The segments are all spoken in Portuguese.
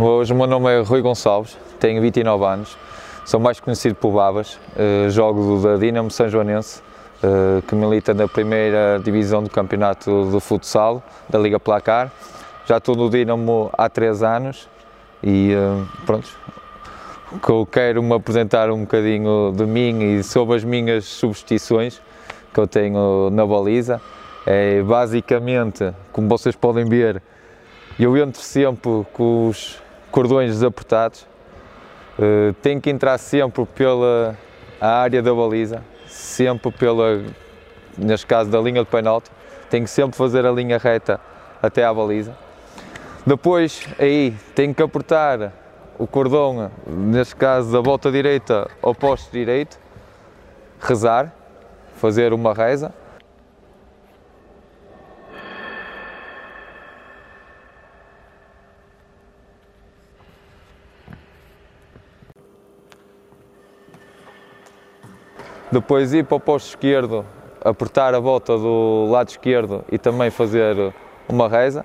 Hoje o meu nome é Rui Gonçalves, tenho 29 anos, sou mais conhecido por Babas, uh, jogo da Dinamo São Joanense, uh, que milita na primeira divisão do campeonato de futsal da Liga Placar. Já estou no Dinamo há 3 anos e uh, pronto, que eu quero me apresentar um bocadinho de mim e sobre as minhas substituições que eu tenho na baliza. É basicamente, como vocês podem ver, eu entro sempre com os cordões desapertados, uh, tenho que entrar sempre pela área da baliza, sempre pela, neste caso, da linha de penalti, tenho que sempre fazer a linha reta até à baliza. Depois, aí, tenho que apertar o cordão, neste caso, da volta direita ao poste direito, rezar, fazer uma reza depois ir para o posto esquerdo, apertar a volta do lado esquerdo e também fazer uma reza.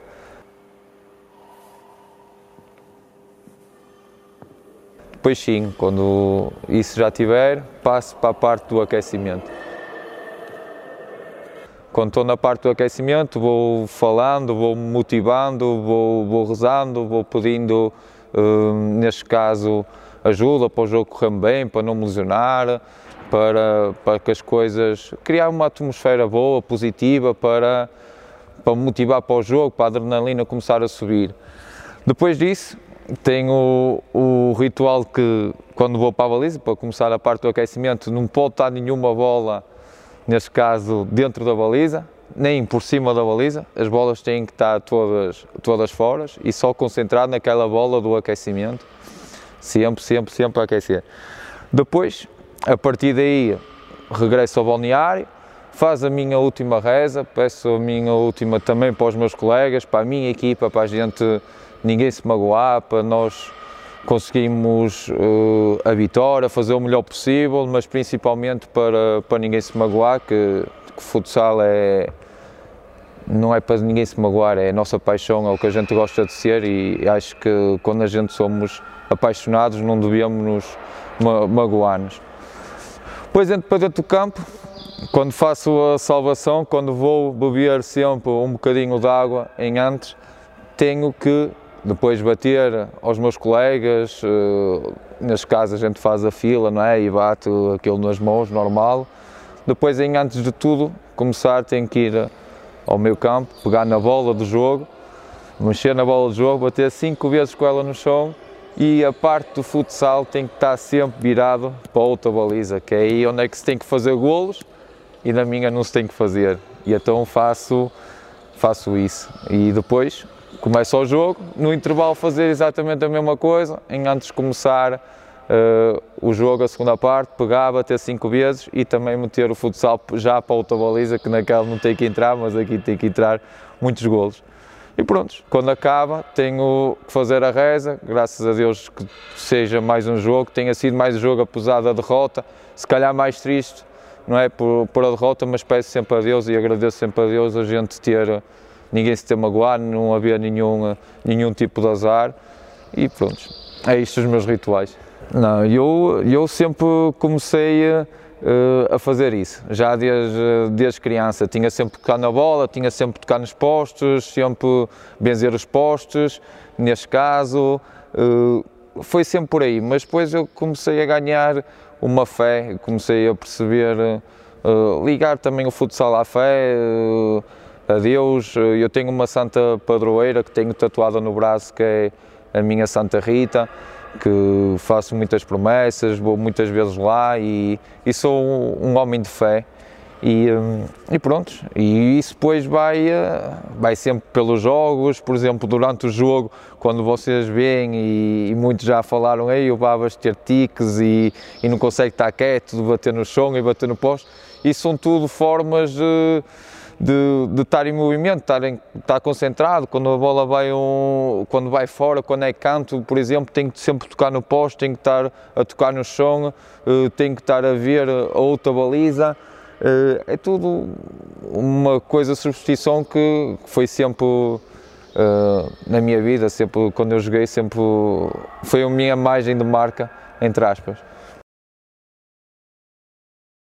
Depois sim, quando isso já tiver, passo para a parte do aquecimento. Quando estou na parte do aquecimento, vou falando, vou motivando, vou, vou rezando, vou pedindo, uh, neste caso, ajuda para o jogo correr bem, para não me lesionar, para, para que as coisas. criar uma atmosfera boa, positiva, para, para motivar para o jogo, para a adrenalina começar a subir. Depois disso, tenho o, o ritual que, quando vou para a baliza, para começar a parte do aquecimento, não pode estar nenhuma bola, neste caso, dentro da baliza, nem por cima da baliza, as bolas têm que estar todas, todas fora e só concentrar naquela bola do aquecimento, sempre, sempre, sempre a aquecer. Depois, a partir daí, regresso ao balneário, faz a minha última reza, peço a minha última também para os meus colegas, para a minha equipa, para a gente, ninguém se magoar, para nós conseguirmos uh, a vitória, fazer o melhor possível, mas principalmente para, para ninguém se magoar, que, que futsal é, não é para ninguém se magoar, é a nossa paixão, é o que a gente gosta de ser e acho que quando a gente somos apaixonados não devíamos nos magoar-nos. Depois entro para dentro do campo, quando faço a salvação, quando vou beber sempre um bocadinho de água em antes, tenho que depois bater aos meus colegas, uh, neste caso a gente faz a fila, não é? E bate aquilo nas mãos, normal. Depois, em antes de tudo, começar, tenho que ir ao meu campo, pegar na bola do jogo, mexer na bola do jogo, bater cinco vezes com ela no chão e a parte do futsal tem que estar sempre virado para outra baliza, que é aí onde é que se tem que fazer golos e na minha não se tem que fazer. E então faço, faço isso. E depois começo o jogo, no intervalo fazer exatamente a mesma coisa, em antes de começar uh, o jogo, a segunda parte, pegar, bater cinco vezes e também meter o futsal já para outra baliza, que naquela não tem que entrar, mas aqui tem que entrar muitos golos. E pronto, quando acaba tenho que fazer a reza, graças a Deus que seja mais um jogo, tenha sido mais um jogo apesar da derrota, se calhar mais triste, não é por, por a derrota, mas peço sempre a Deus e agradeço sempre a Deus a gente ter, ninguém se ter magoado, não haver nenhum, nenhum tipo de azar. E pronto, é isto os meus rituais. Não, eu, eu sempre comecei uh, a fazer isso, já desde, desde criança. Tinha sempre tocar na bola, tinha sempre tocar nos postos, sempre benzer os postos, neste caso. Uh, foi sempre por aí, mas depois eu comecei a ganhar uma fé, comecei a perceber, uh, ligar também o futsal à fé, a Deus. Eu tenho uma santa padroeira que tenho tatuada no braço, que é a minha Santa Rita que faço muitas promessas, vou muitas vezes lá e, e sou um homem de fé. E, hum, e pronto, e isso depois vai, eh, vai sempre pelos jogos, por exemplo, durante o jogo, quando vocês veem e, e muitos já falaram, aí o Babas ter tiques e, e não consegue estar quieto, de bater no chão e bater no posto, isso são tudo formas de de, de estar em movimento, estar, em, estar concentrado, quando a bola vai, um, quando vai fora, quando é canto, por exemplo, tem que sempre tocar no posto, tem que estar a tocar no chão, uh, tem que estar a ver a outra baliza, uh, é tudo uma coisa, substituição que foi sempre uh, na minha vida, sempre quando eu joguei, sempre foi a minha imagem de marca, entre aspas.